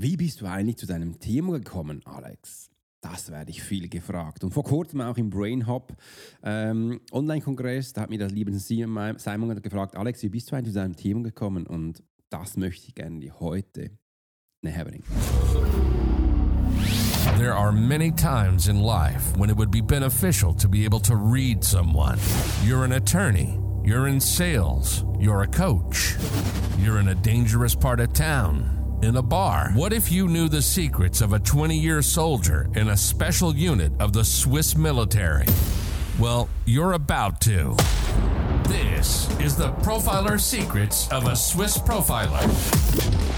Wie bist du eigentlich zu deinem Thema gekommen, Alex? Das werde ich viel gefragt. Und vor kurzem auch im Brain Hub ähm, Online-Kongress, da hat mir das liebe Simon gefragt, Alex, wie bist du eigentlich zu deinem Thema gekommen? Und das möchte ich gerne dir heute näher bringen. There are many times in life when it would be beneficial to be able to read someone. You're an attorney, you're in sales, you're a coach, you're in a dangerous part of town in a bar. What if you knew the secrets of a 20 year soldier in a special unit of the Swiss military? Well, you're about to. This is the Profiler Secrets of a Swiss Profiler.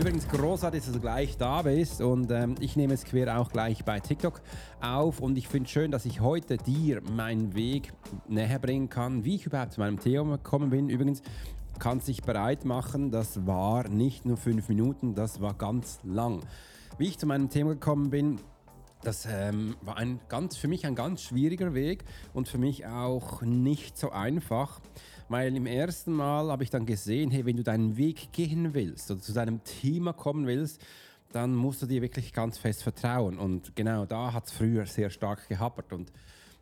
Übrigens großartig, dass du gleich da bist und ähm, ich nehme es quer auch gleich bei TikTok auf und ich finde es schön, dass ich heute dir meinen Weg näher bringen kann, wie ich überhaupt zu meinem Thema gekommen bin. Übrigens kannst dich bereit machen, das war nicht nur fünf Minuten, das war ganz lang. Wie ich zu meinem Thema gekommen bin, das ähm, war ein ganz, für mich ein ganz schwieriger Weg und für mich auch nicht so einfach. Weil im ersten Mal habe ich dann gesehen, hey, wenn du deinen Weg gehen willst oder zu deinem Thema kommen willst, dann musst du dir wirklich ganz fest vertrauen. Und genau da hat es früher sehr stark gehappert. Und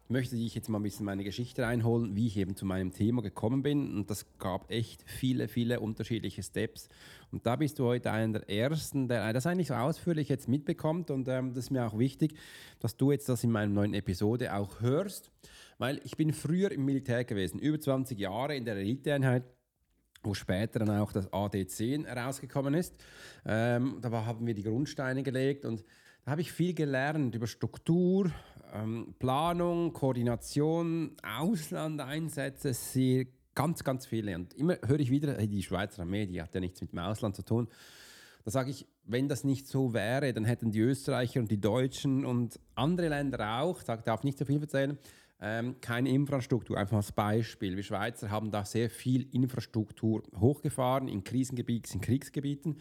möchte dich jetzt mal ein bisschen meine Geschichte reinholen, wie ich eben zu meinem Thema gekommen bin. Und das gab echt viele, viele unterschiedliche Steps. Und da bist du heute einer der Ersten, der das eigentlich so ausführlich jetzt mitbekommt. Und ähm, das ist mir auch wichtig, dass du jetzt das in meiner neuen Episode auch hörst. Weil ich bin früher im Militär gewesen, über 20 Jahre in der Eliteeinheit wo später dann auch das AD10 herausgekommen ist. Ähm, da haben wir die Grundsteine gelegt und da habe ich viel gelernt über Struktur, ähm, Planung, Koordination, Auslandeinsätze, sehr, ganz, ganz viele. Und immer höre ich wieder, hey, die Schweizer Armee, die hat ja nichts mit dem Ausland zu tun. Da sage ich, wenn das nicht so wäre, dann hätten die Österreicher und die Deutschen und andere Länder auch, ich darf nicht so viel erzählen, ähm, keine Infrastruktur. Einfach als Beispiel. Wir Schweizer haben da sehr viel Infrastruktur hochgefahren in Krisengebieten, in Kriegsgebieten.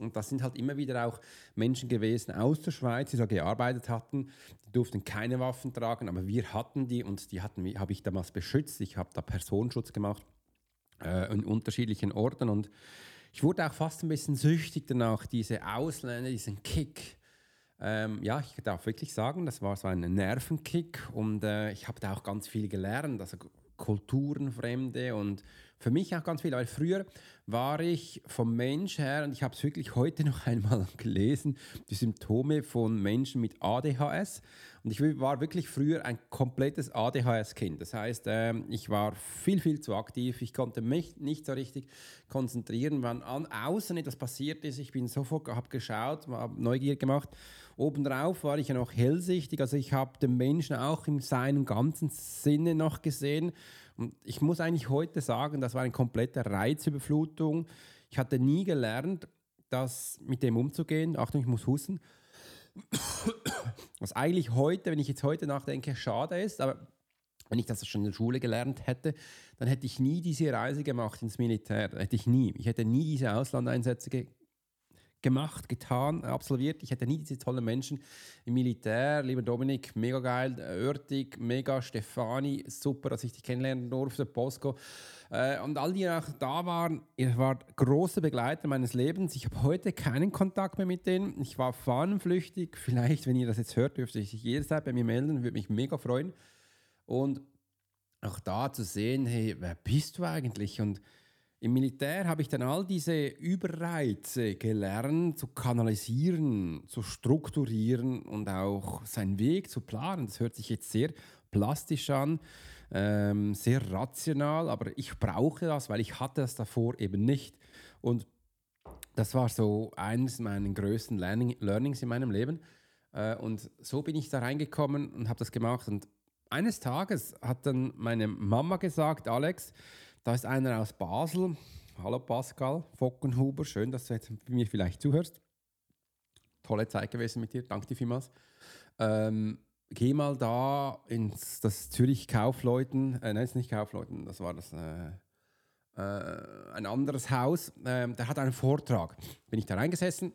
Und das sind halt immer wieder auch Menschen gewesen aus der Schweiz, die so gearbeitet hatten. Die durften keine Waffen tragen, aber wir hatten die und die hatten, habe ich damals beschützt. Ich habe da Personenschutz gemacht äh, in unterschiedlichen Orten und ich wurde auch fast ein bisschen süchtig danach, diese Ausländer, diesen Kick ähm, ja, ich darf wirklich sagen, das war so ein Nervenkick und äh, ich habe da auch ganz viel gelernt, also Kulturenfremde und für mich auch ganz viel, weil früher war ich vom Mensch her, und ich habe es wirklich heute noch einmal gelesen, die Symptome von Menschen mit ADHS. Und ich war wirklich früher ein komplettes ADHS-Kind. Das heißt, ähm, ich war viel, viel zu aktiv. Ich konnte mich nicht so richtig konzentrieren, wann an, außen etwas passiert ist. Ich bin sofort, habe geschaut, habe Neugier gemacht. Obendrauf war ich ja noch hellsichtig. Also ich habe den Menschen auch in seinem ganzen Sinne noch gesehen. Und ich muss eigentlich heute sagen, das war eine komplette Reizüberflutung. Ich hatte nie gelernt, das mit dem umzugehen. Achtung, ich muss husten. Was eigentlich heute, wenn ich jetzt heute nachdenke, schade ist, aber wenn ich das schon in der Schule gelernt hätte, dann hätte ich nie diese Reise gemacht ins Militär. Hätte ich nie. Ich hätte nie diese Auslandeinsätze ge gemacht, getan, absolviert. Ich hätte nie diese tollen Menschen im Militär. Lieber Dominik, mega geil. Örtig, mega. Stefani, super, dass ich dich kennenlernen durfte. Bosco. Äh, und all die, auch da waren, ihr wart große Begleiter meines Lebens. Ich habe heute keinen Kontakt mehr mit denen. Ich war fahnenflüchtig. Vielleicht, wenn ihr das jetzt hört, dürfte ich jederzeit bei mir melden. Würde mich mega freuen. Und auch da zu sehen, hey, wer bist du eigentlich? Und im Militär habe ich dann all diese Überreize gelernt zu kanalisieren, zu strukturieren und auch seinen Weg zu planen. Das hört sich jetzt sehr plastisch an, ähm, sehr rational, aber ich brauche das, weil ich hatte das davor eben nicht. Und das war so eines meiner größten Learning, Learnings in meinem Leben. Äh, und so bin ich da reingekommen und habe das gemacht. Und eines Tages hat dann meine Mama gesagt, Alex, da ist einer aus Basel. Hallo Pascal Fockenhuber, schön, dass du jetzt mir vielleicht zuhörst. Tolle Zeit gewesen mit dir, danke dir vielmals. Ähm, geh mal da ins das Zürich Kaufleuten, äh, nein, ist nicht Kaufleuten, das war das, äh, äh, ein anderes Haus, äh, der hat einen Vortrag. Bin ich da reingesessen,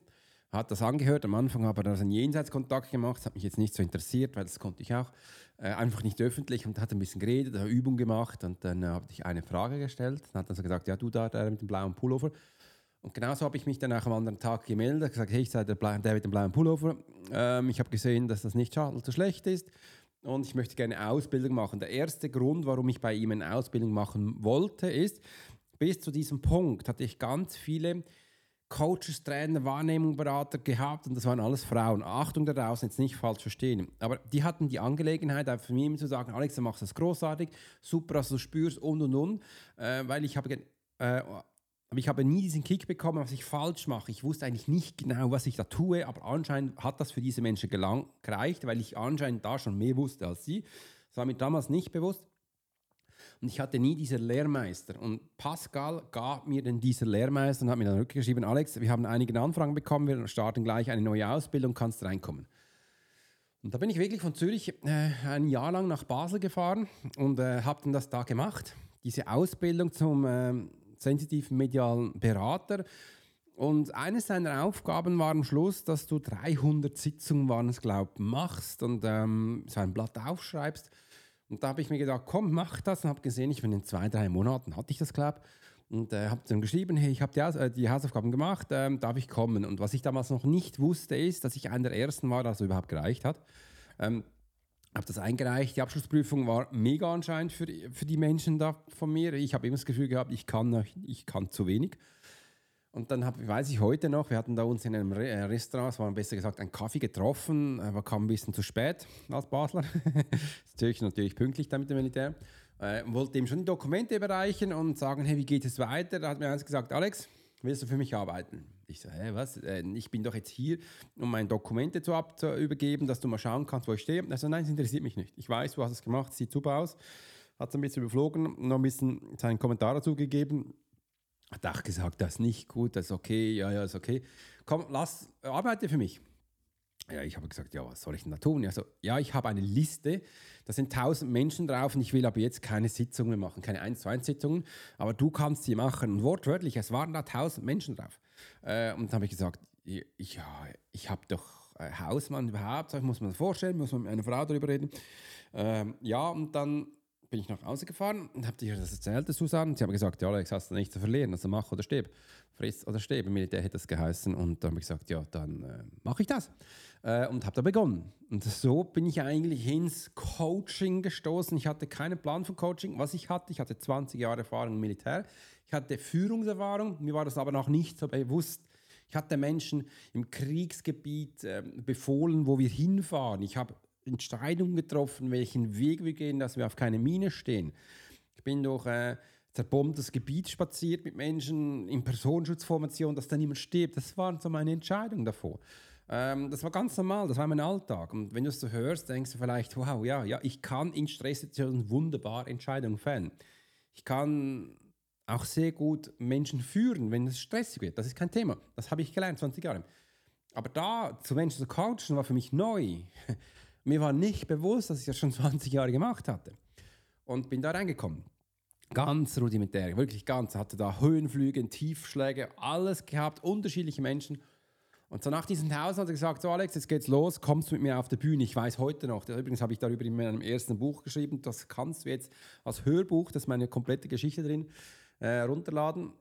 hat das angehört, am Anfang habe er da einen Jenseitskontakt gemacht, das hat mich jetzt nicht so interessiert, weil das konnte ich auch, äh, einfach nicht öffentlich. Und hat ein bisschen geredet, eine Übung gemacht. Und dann äh, habe ich eine Frage gestellt, dann hat er so gesagt, ja du da, der mit dem blauen Pullover, und genauso habe ich mich dann auch am anderen Tag gemeldet, gesagt, hey, ich sei der, der mit dem blauen Pullover. Ähm, ich habe gesehen, dass das nicht so schlecht ist. Und ich möchte gerne Ausbildung machen. Der erste Grund, warum ich bei ihm eine Ausbildung machen wollte, ist, bis zu diesem Punkt hatte ich ganz viele Coaches, Trainer, Wahrnehmungsberater gehabt und das waren alles Frauen. Achtung da draußen, jetzt nicht falsch verstehen. Aber die hatten die Angelegenheit, einfach mir zu sagen, Alex, du machst das großartig, super, dass du spürst und und und, äh, weil ich habe äh, aber ich habe nie diesen Kick bekommen, was ich falsch mache. Ich wusste eigentlich nicht genau, was ich da tue, aber anscheinend hat das für diese Menschen gereicht, weil ich anscheinend da schon mehr wusste als sie. Das war mir damals nicht bewusst. Und ich hatte nie diesen Lehrmeister. Und Pascal gab mir dann dieser Lehrmeister und hat mir dann rückgeschrieben, Alex, wir haben einige Anfragen bekommen, wir starten gleich eine neue Ausbildung, kannst reinkommen. Und da bin ich wirklich von Zürich äh, ein Jahr lang nach Basel gefahren und äh, habe dann das da gemacht. Diese Ausbildung zum... Äh, sensitiven medialen Berater. Und eine seiner Aufgaben war am Schluss, dass du 300 Sitzungen, waren es glaube machst und ähm, so ein Blatt aufschreibst. Und da habe ich mir gedacht, komm, mach das. Und habe gesehen, ich bin in zwei, drei Monaten, hatte ich das glaube und äh, habe dann geschrieben, hey, ich habe die, äh, die, Hausaufgaben gemacht, ähm, darf ich kommen? Und was ich damals noch nicht wusste, ist, dass ich einer der ersten war, der es überhaupt gereicht hat. Ähm, habe das eingereicht. Die Abschlussprüfung war mega anscheinend für, für die Menschen da von mir. Ich habe immer das Gefühl gehabt, ich kann, ich kann zu wenig. Und dann hab, weiß ich heute noch, wir hatten da uns in einem Re äh, Restaurant, es war besser gesagt ein Kaffee getroffen, aber kam ein bisschen zu spät als Basler. Zürich natürlich pünktlich da mit dem Militär. Äh, wollte ihm schon die Dokumente überreichen und sagen, hey, wie geht es weiter? Da hat mir eins gesagt, Alex, willst du für mich arbeiten? Ich so, hä, was? Äh, ich bin doch jetzt hier, um meine Dokumente zu, ab, zu übergeben, dass du mal schauen kannst, wo ich stehe. Also nein, das interessiert mich nicht. Ich weiß, du hast es gemacht, sieht super aus. Hat es ein bisschen überflogen, noch ein bisschen seinen Kommentar dazu gegeben. Hat auch gesagt, das ist nicht gut, das ist okay, ja, ja, ist okay. Komm, lass, arbeite für mich. Ja, ich habe gesagt, ja, was soll ich denn da tun? Also, ja, ich habe eine Liste, da sind tausend Menschen drauf und ich will aber jetzt keine Sitzungen machen, keine 1 zu 1 Sitzungen, aber du kannst sie machen. Und wortwörtlich, es waren da tausend Menschen drauf. Äh, und dann habe ich gesagt, ich, ja, ich habe doch äh, Hausmann überhaupt, so, muss man das vorstellen, muss man mit einer Frau darüber reden. Ähm, ja, und dann bin ich nach Hause gefahren und habe dir das erzählt, Susanne. Sie haben gesagt, ja, Alex, hast du nichts zu verlieren, also mach oder stirb. Friss oder stirb. Im Militär hätte das geheißen. Und dann habe ich gesagt, ja, dann äh, mache ich das. Äh, und habe da begonnen. Und so bin ich eigentlich ins Coaching gestoßen. Ich hatte keinen Plan von Coaching. Was ich hatte, ich hatte 20 Jahre Erfahrung im Militär. Ich hatte Führungserfahrung. Mir war das aber noch nicht so bewusst. Ich hatte Menschen im Kriegsgebiet äh, befohlen, wo wir hinfahren. Ich habe Entscheidungen getroffen, welchen Weg wir gehen, dass wir auf keine Mine stehen. Ich bin durch äh, zerbombtes Gebiet spaziert mit Menschen in Personenschutzformation, dass da niemand stirbt. Das waren so meine Entscheidungen davor. Ähm, das war ganz normal, das war mein Alltag. Und wenn du es so hörst, denkst du vielleicht, wow, ja, ja, ich kann in Stresssituationen wunderbar Entscheidungen fällen. Ich kann auch sehr gut Menschen führen, wenn es stressig wird. Das ist kein Thema. Das habe ich gelernt, 20 Jahre. Aber da zu Menschen zu coachen, war für mich neu. Mir war nicht bewusst, dass ich das schon 20 Jahre gemacht hatte. Und bin da reingekommen. Ganz rudimentär, wirklich ganz. Hatte da Höhenflüge, Tiefschläge, alles gehabt, unterschiedliche Menschen. Und so nach diesem Haus hat er gesagt, so Alex, jetzt geht's los, kommst mit mir auf die Bühne. Ich weiß heute noch, übrigens habe ich darüber in meinem ersten Buch geschrieben, das kannst du jetzt als Hörbuch, das ist meine komplette Geschichte drin, äh, runterladen.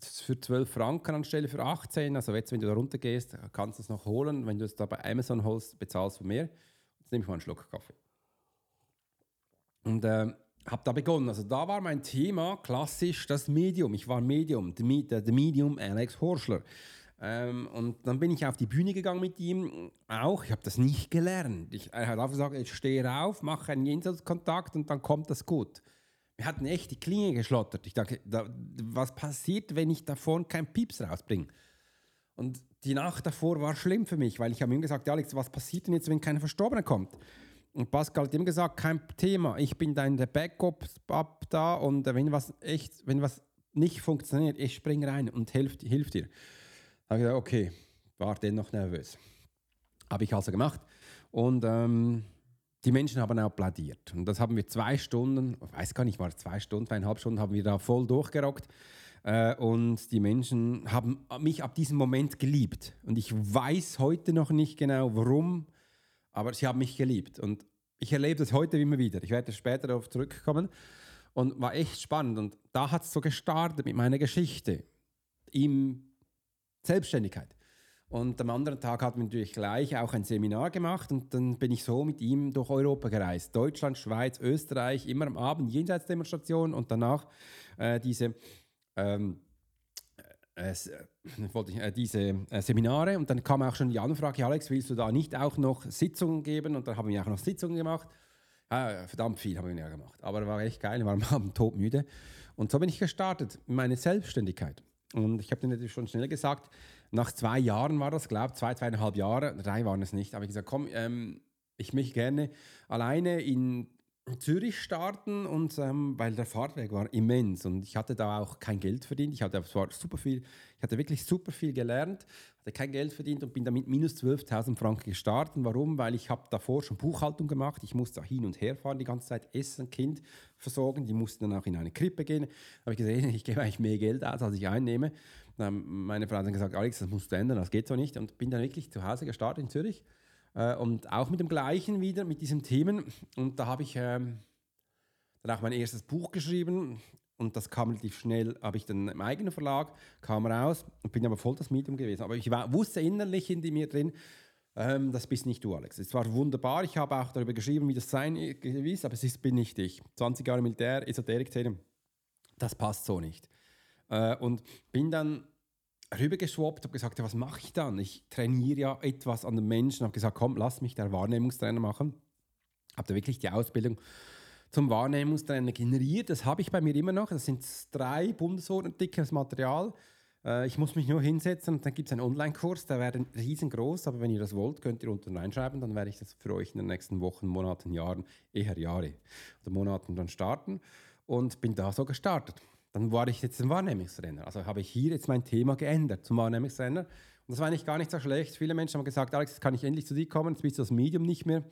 für 12 Franken anstelle für 18. Also jetzt, wenn du da runtergehst, kannst du es noch holen. Wenn du es da bei Amazon holst, bezahlst du mehr. Jetzt nehme ich mal einen Schluck Kaffee. Und äh, habe da begonnen. Also da war mein Thema klassisch das Medium. Ich war Medium, der, Medium Alex Horschler. Ähm, und dann bin ich auf die Bühne gegangen mit ihm. Auch, ich habe das nicht gelernt. Ich, er hat einfach gesagt, ich stehe auf, mache einen Jenseitskontakt und dann kommt das gut. Wir hatten echt die Klinge geschlottert. Ich dachte, da, was passiert, wenn ich davon keinen Pieps rausbringe? Und die Nacht davor war schlimm für mich, weil ich habe ihm gesagt, Alex, was passiert denn jetzt, wenn kein Verstorbener kommt? Und Pascal hat ihm gesagt, kein Thema, ich bin dein Backup ab da und wenn was echt, wenn was nicht funktioniert, ich springe rein und hilf, hilf dir. Da habe ich gesagt, okay, war dennoch nervös. Habe ich also gemacht. Und ähm, die Menschen haben applaudiert. Und das haben wir zwei Stunden, ich weiß gar nicht, war zwei Stunden, zweieinhalb Stunden, haben wir da voll durchgerockt. Äh, und die Menschen haben mich ab diesem Moment geliebt. Und ich weiß heute noch nicht genau warum, aber sie haben mich geliebt. Und ich erlebe das heute immer wieder. Ich werde später darauf zurückkommen. Und war echt spannend. Und da hat es so gestartet mit meiner Geschichte. In Selbstständigkeit. Und am anderen Tag hatten wir natürlich gleich auch ein Seminar gemacht und dann bin ich so mit ihm durch Europa gereist. Deutschland, Schweiz, Österreich, immer am Abend Jenseitsdemonstration und danach äh, diese, ähm, äh, äh, diese äh, Seminare. Und dann kam auch schon die Anfrage, Alex, willst du da nicht auch noch Sitzungen geben? Und dann haben wir auch noch Sitzungen gemacht. Ah, verdammt viel haben wir ja gemacht. Aber war echt geil, waren am todmüde. Und so bin ich gestartet, meine Selbstständigkeit. Und ich habe dir natürlich schon schnell gesagt, nach zwei Jahren war das, glaube ich, zwei, zweieinhalb Jahre, drei waren es nicht, habe ich gesagt, komm, ähm, ich möchte gerne alleine in Zürich starten und ähm, weil der Fahrtweg war immens und ich hatte da auch kein Geld verdient. Ich hatte zwar super viel, ich hatte wirklich super viel gelernt, hatte kein Geld verdient und bin damit minus 12.000 Franken gestartet. Warum? Weil ich habe davor schon Buchhaltung gemacht. Ich musste hin und her fahren die ganze Zeit, essen, Kind versorgen. Die mussten dann auch in eine Krippe gehen. Habe ich gesehen, ich gebe eigentlich mehr Geld aus, als ich einnehme. Dann meine Frau hat dann gesagt, Alex, das musst du ändern, das geht so nicht. Und bin dann wirklich zu Hause gestartet in Zürich äh, und auch mit dem gleichen wieder, mit diesen Themen. Und da habe ich ähm, dann auch mein erstes Buch geschrieben. Und das kam relativ schnell, habe ich dann im eigenen Verlag, kam raus und bin aber voll das Medium gewesen. Aber ich war, wusste innerlich in mir drin, ähm, das bist nicht du, Alex. Es war wunderbar. Ich habe auch darüber geschrieben, wie das sein ist, aber es ist, bin nicht ich. 20 Jahre Militär, Esoterik-Szene, das passt so nicht. Äh, und bin dann rübergeschwappt, habe gesagt, ja, was mache ich dann? Ich trainiere ja etwas an den Menschen, habe gesagt, komm, lass mich der Wahrnehmungstrainer machen. Habe da wirklich die Ausbildung zum Wahrnehmungstrainer generiert. Das habe ich bei mir immer noch. Das sind drei Bundesordner dickes Material. Äh, ich muss mich nur hinsetzen und dann gibt es einen Online-Kurs, der wäre riesengroß, aber wenn ihr das wollt, könnt ihr unten reinschreiben, dann werde ich das für euch in den nächsten Wochen, Monaten, Jahren, eher Jahre oder Monaten dann starten und bin da so gestartet. Dann war ich jetzt ein Wahrnehmungstrainer. Also habe ich hier jetzt mein Thema geändert zum Wahrnehmungstrainer. Und das war eigentlich gar nicht so schlecht. Viele Menschen haben gesagt, Alex, jetzt kann ich endlich zu dir kommen, jetzt bist du das Medium nicht mehr.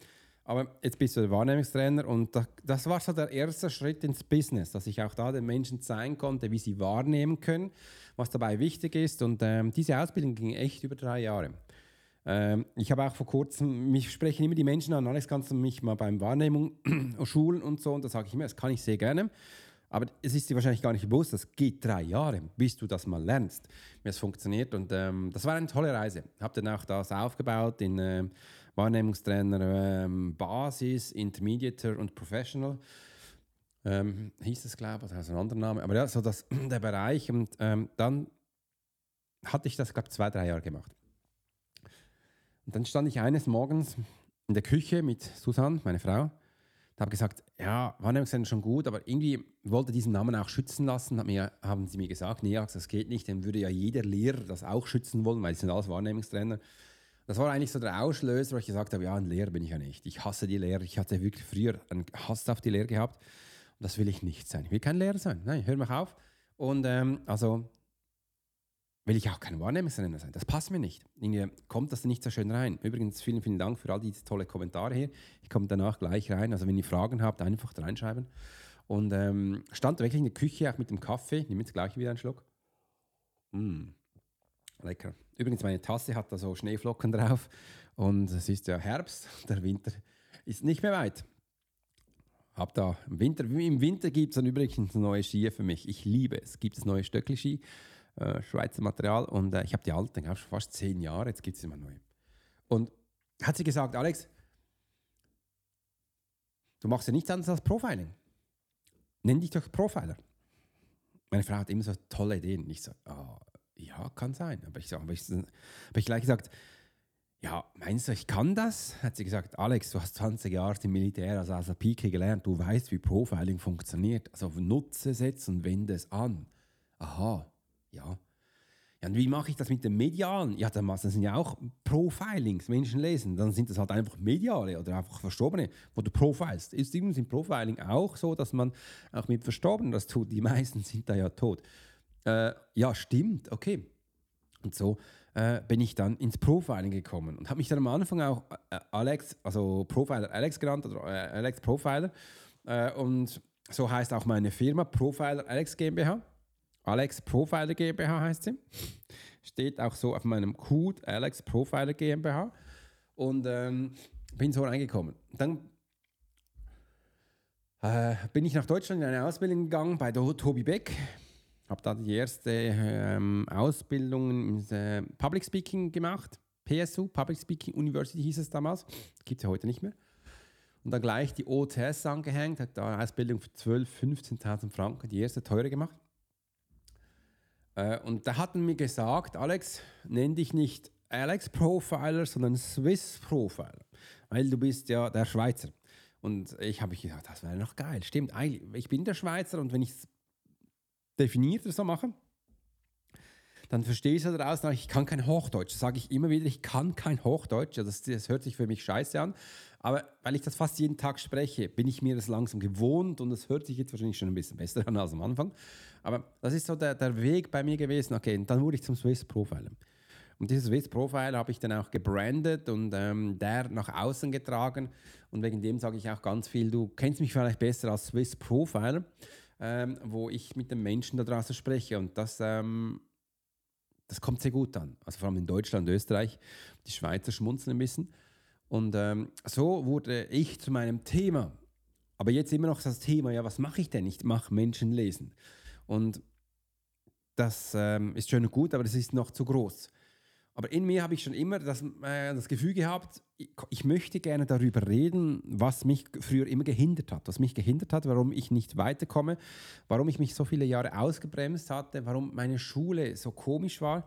Aber jetzt bist du der Wahrnehmungstrainer und das war so der erste Schritt ins Business, dass ich auch da den Menschen zeigen konnte, wie sie wahrnehmen können, was dabei wichtig ist. Und ähm, diese Ausbildung ging echt über drei Jahre. Ähm, ich habe auch vor kurzem, mich sprechen immer die Menschen an, Alex, kannst du mich mal beim Wahrnehmung schulen und so. Und da sage ich immer, das kann ich sehr gerne. Aber es ist dir wahrscheinlich gar nicht bewusst, das geht drei Jahre, bis du das mal lernst, wie es funktioniert. Und ähm, das war eine tolle Reise. Ich habe dann auch das aufgebaut in äh, Wahrnehmungstrainer ähm, Basis, Intermediate und Professional. Ähm, hieß es, glaube ich, heißt ein anderer Name. Aber ja, so das, der Bereich. Und ähm, dann hatte ich das, glaube ich, zwei, drei Jahre gemacht. Und dann stand ich eines Morgens in der Küche mit Susanne, meine Frau, habe gesagt, ja, Wahrnehmungszentren schon gut, aber irgendwie wollte diesen Namen auch schützen lassen. Hat mir, haben sie mir gesagt, nee, das geht nicht, dann würde ja jeder Lehrer das auch schützen wollen, weil sie sind alles Wahrnehmungstrainer. Das war eigentlich so der Auslöser, wo ich gesagt habe, ja, ein Lehrer bin ich ja nicht. Ich hasse die Lehrer. Ich hatte wirklich früher einen Hass auf die Lehrer gehabt. Und das will ich nicht sein. Ich will kein Lehrer sein. Nein, hör mich auf. Und ähm, also will ich auch kein Wahrnehmungstrainer sein. Das passt mir nicht. Irgendwie kommt das nicht so schön rein. Übrigens, vielen, vielen Dank für all diese tolle Kommentare hier. Ich komme danach gleich rein. Also wenn ihr Fragen habt, einfach reinschreiben. Und ähm, stand wirklich in der Küche auch mit dem Kaffee. Ich nehme jetzt gleich wieder einen Schluck. Mm, lecker. Übrigens, meine Tasse hat da so Schneeflocken drauf. Und es ist ja Herbst. Der Winter ist nicht mehr weit. Hab da im Winter, im Winter gibt es dann übrigens neue Skier für mich. Ich liebe es. Gibt es neue Stöckli-Ski äh, Schweizer Material. Und äh, ich habe die alten, schon fast zehn Jahre, jetzt gibt es immer neue. Und hat sie gesagt, Alex, du machst ja nichts anderes als Profiling. Nenn dich doch Profiler. Meine Frau hat immer so tolle Ideen. Ich so, oh, ja, kann sein. Aber ich, so, aber ich, habe ich gleich gesagt, ja, meinst du, ich kann das? Hat sie gesagt, Alex, du hast 20 Jahre im Militär, also als Pike gelernt, du weißt, wie Profiling funktioniert. Also nutze es jetzt und wende es an. Aha, ja. Ja, und wie mache ich das mit dem Medialen? Ja, dann sind ja auch Profilings, Menschen lesen. Dann sind das halt einfach Mediale oder einfach Verstorbene, wo du profilst. Ist übrigens im Profiling auch so, dass man auch mit Verstorbenen das tut. Die meisten sind da ja tot. Äh, ja, stimmt, okay. Und so äh, bin ich dann ins Profiling gekommen und habe mich dann am Anfang auch äh, Alex, also Profiler Alex genannt, oder äh, Alex Profiler. Äh, und so heißt auch meine Firma, Profiler Alex GmbH. Alex Profiler GmbH heißt sie. Steht auch so auf meinem Code, Alex Profiler GmbH. Und ähm, bin so reingekommen. Dann äh, bin ich nach Deutschland in eine Ausbildung gegangen bei Tobi Beck. Habe da die erste ähm, Ausbildung im äh, Public Speaking gemacht. PSU, Public Speaking University hieß es damals. Gibt es ja heute nicht mehr. Und dann gleich die OTS angehängt, hat da eine Ausbildung für 12.000, 15.000 Franken, die erste teure gemacht. Äh, und da hatten mir gesagt, Alex, nenn dich nicht Alex Profiler, sondern Swiss Profiler, weil du bist ja der Schweizer. Und ich habe mich gedacht, das wäre noch geil. Stimmt, ich bin der Schweizer und wenn ich es definierter so mache, dann verstehe ich es daraus, ich kann kein Hochdeutsch. Das sage ich immer wieder, ich kann kein Hochdeutsch. Das, das hört sich für mich scheiße an. Aber weil ich das fast jeden Tag spreche, bin ich mir das langsam gewohnt und es hört sich jetzt wahrscheinlich schon ein bisschen besser an als am Anfang. Aber das ist so der, der Weg bei mir gewesen. Okay, und dann wurde ich zum Swiss Profiler. Und dieses Swiss Profile habe ich dann auch gebrandet und ähm, der nach außen getragen. Und wegen dem sage ich auch ganz viel, du kennst mich vielleicht besser als Swiss Profiler, ähm, wo ich mit den Menschen da draußen spreche. Und das, ähm, das kommt sehr gut an. Also vor allem in Deutschland, Österreich. Die Schweizer schmunzeln ein bisschen. Und ähm, so wurde ich zu meinem Thema. Aber jetzt immer noch das Thema, ja, was mache ich denn? Ich mache Menschen lesen. Und das ähm, ist schön und gut, aber das ist noch zu groß. Aber in mir habe ich schon immer das, äh, das Gefühl gehabt, ich, ich, möchte gerne darüber reden, was mich früher immer gehindert hat, was mich gehindert hat, warum ich nicht weiterkomme, warum ich mich so viele Jahre ausgebremst hatte, warum meine Schule so komisch war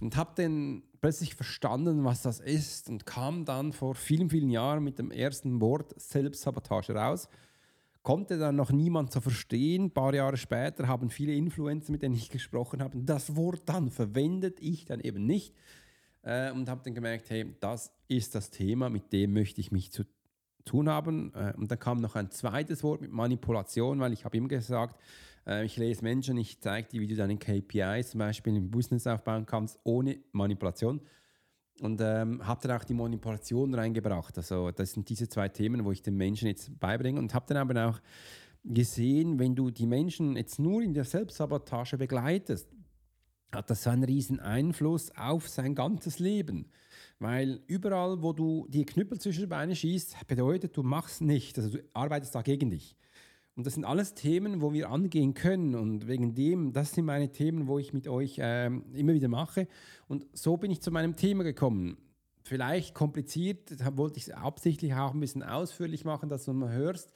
und habe dann plötzlich verstanden, was das ist und kam dann vor vielen, vielen Jahren mit dem ersten Wort Selbstsabotage raus konnte dann noch niemand so verstehen. Ein paar Jahre später haben viele Influencer, mit denen ich gesprochen habe, das Wort dann verwendet, ich dann eben nicht. Äh, und habe dann gemerkt, hey, das ist das Thema, mit dem möchte ich mich zu tun haben. Äh, und dann kam noch ein zweites Wort mit Manipulation, weil ich habe ihm gesagt, äh, ich lese Menschen, ich zeige dir, wie du deine KPIs zum Beispiel im Business aufbauen kannst, ohne Manipulation. Und ähm, habe dann auch die Manipulation reingebracht. Also das sind diese zwei Themen, wo ich den Menschen jetzt beibringe. Und habe dann aber auch gesehen, wenn du die Menschen jetzt nur in der Selbstsabotage begleitest, hat das so einen riesen Einfluss auf sein ganzes Leben. Weil überall, wo du die Knüppel zwischen die Beine schießt, bedeutet, du machst nicht, also du arbeitest da gegen dich. Und das sind alles Themen, wo wir angehen können. Und wegen dem, das sind meine Themen, wo ich mit euch ähm, immer wieder mache. Und so bin ich zu meinem Thema gekommen. Vielleicht kompliziert, wollte ich es absichtlich auch ein bisschen ausführlich machen, dass du mal hörst,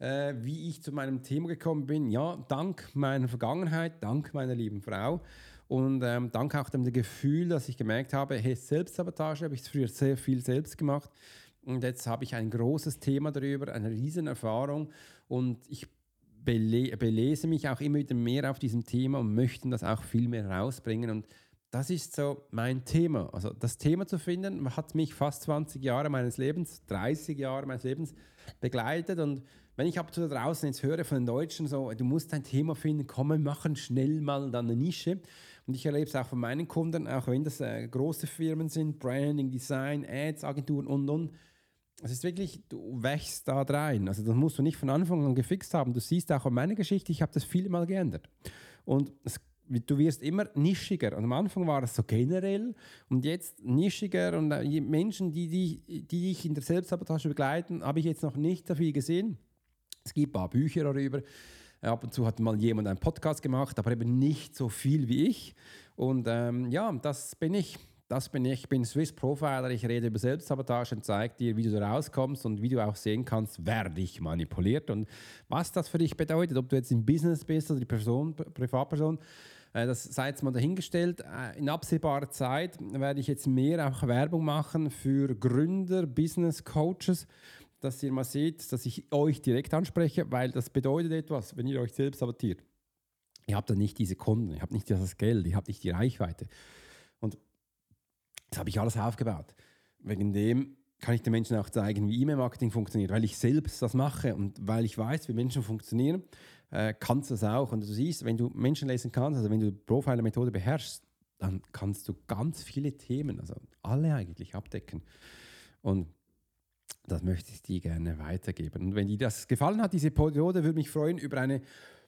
äh, wie ich zu meinem Thema gekommen bin. Ja, dank meiner Vergangenheit, dank meiner lieben Frau und ähm, dank auch dem Gefühl, dass ich gemerkt habe, hey, Selbstsabotage habe ich früher sehr viel selbst gemacht. Und jetzt habe ich ein großes Thema darüber, eine riesen Erfahrung und ich bele belese mich auch immer wieder mehr auf diesem Thema und möchte das auch viel mehr rausbringen. Und das ist so mein Thema. Also das Thema zu finden, hat mich fast 20 Jahre meines Lebens, 30 Jahre meines Lebens begleitet. Und wenn ich ab und zu draußen jetzt höre von den Deutschen so, du musst ein Thema finden, komm, machen schnell mal dann eine Nische. Und ich erlebe es auch von meinen Kunden, auch wenn das äh, große Firmen sind, Branding, Design, Ads, Agenturen und und es ist wirklich, du wächst da rein. Also das musst du nicht von Anfang an gefixt haben. Du siehst auch an meiner Geschichte, ich habe das viele Mal geändert. Und es, du wirst immer nischiger. Und am Anfang war es so generell und jetzt nischiger. Und äh, Menschen, die, die, die dich in der Selbstsabotage begleiten, habe ich jetzt noch nicht so viel gesehen. Es gibt ein paar Bücher darüber. Ab und zu hat mal jemand einen Podcast gemacht, aber eben nicht so viel wie ich. Und ähm, ja, das bin ich. Das bin ich, ich bin Swiss Profiler, ich rede über Selbstsabotage und zeige dir, wie du da rauskommst und wie du auch sehen kannst, wer dich manipuliert und was das für dich bedeutet, ob du jetzt im Business bist oder die Person, Privatperson. Äh, das sei jetzt mal dahingestellt. Äh, in absehbarer Zeit werde ich jetzt mehr auch Werbung machen für Gründer, Business Coaches, dass ihr mal seht, dass ich euch direkt anspreche, weil das bedeutet etwas, wenn ihr euch selbst sabotiert. Ihr habt dann nicht diese Kunden, ihr habt nicht das Geld, ihr habt nicht die Reichweite. Das habe ich alles aufgebaut. Wegen dem kann ich den Menschen auch zeigen, wie E-Mail-Marketing funktioniert, weil ich selbst das mache und weil ich weiß, wie Menschen funktionieren, äh, kannst du das auch. Und du siehst, wenn du Menschen lesen kannst, also wenn du die Profiler-Methode beherrschst, dann kannst du ganz viele Themen, also alle eigentlich abdecken. Und das möchte ich dir gerne weitergeben. Und wenn dir das gefallen hat, diese Periode, würde mich freuen über eine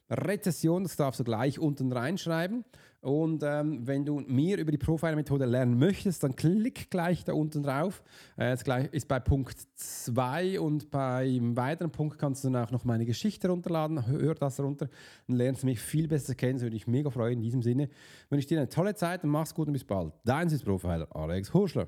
Rezession, das darfst du gleich unten reinschreiben. Und ähm, wenn du mehr über die Profiler-Methode lernen möchtest, dann klick gleich da unten drauf. Äh, das ist bei Punkt 2 und beim weiteren Punkt kannst du dann auch noch meine Geschichte runterladen. Hör das runter und lernst mich viel besser kennen. Das würde ich mega freuen. In diesem Sinne wünsche ich dir eine tolle Zeit und mach's gut und bis bald. Dein Swiss Profiler, Alex Horschler.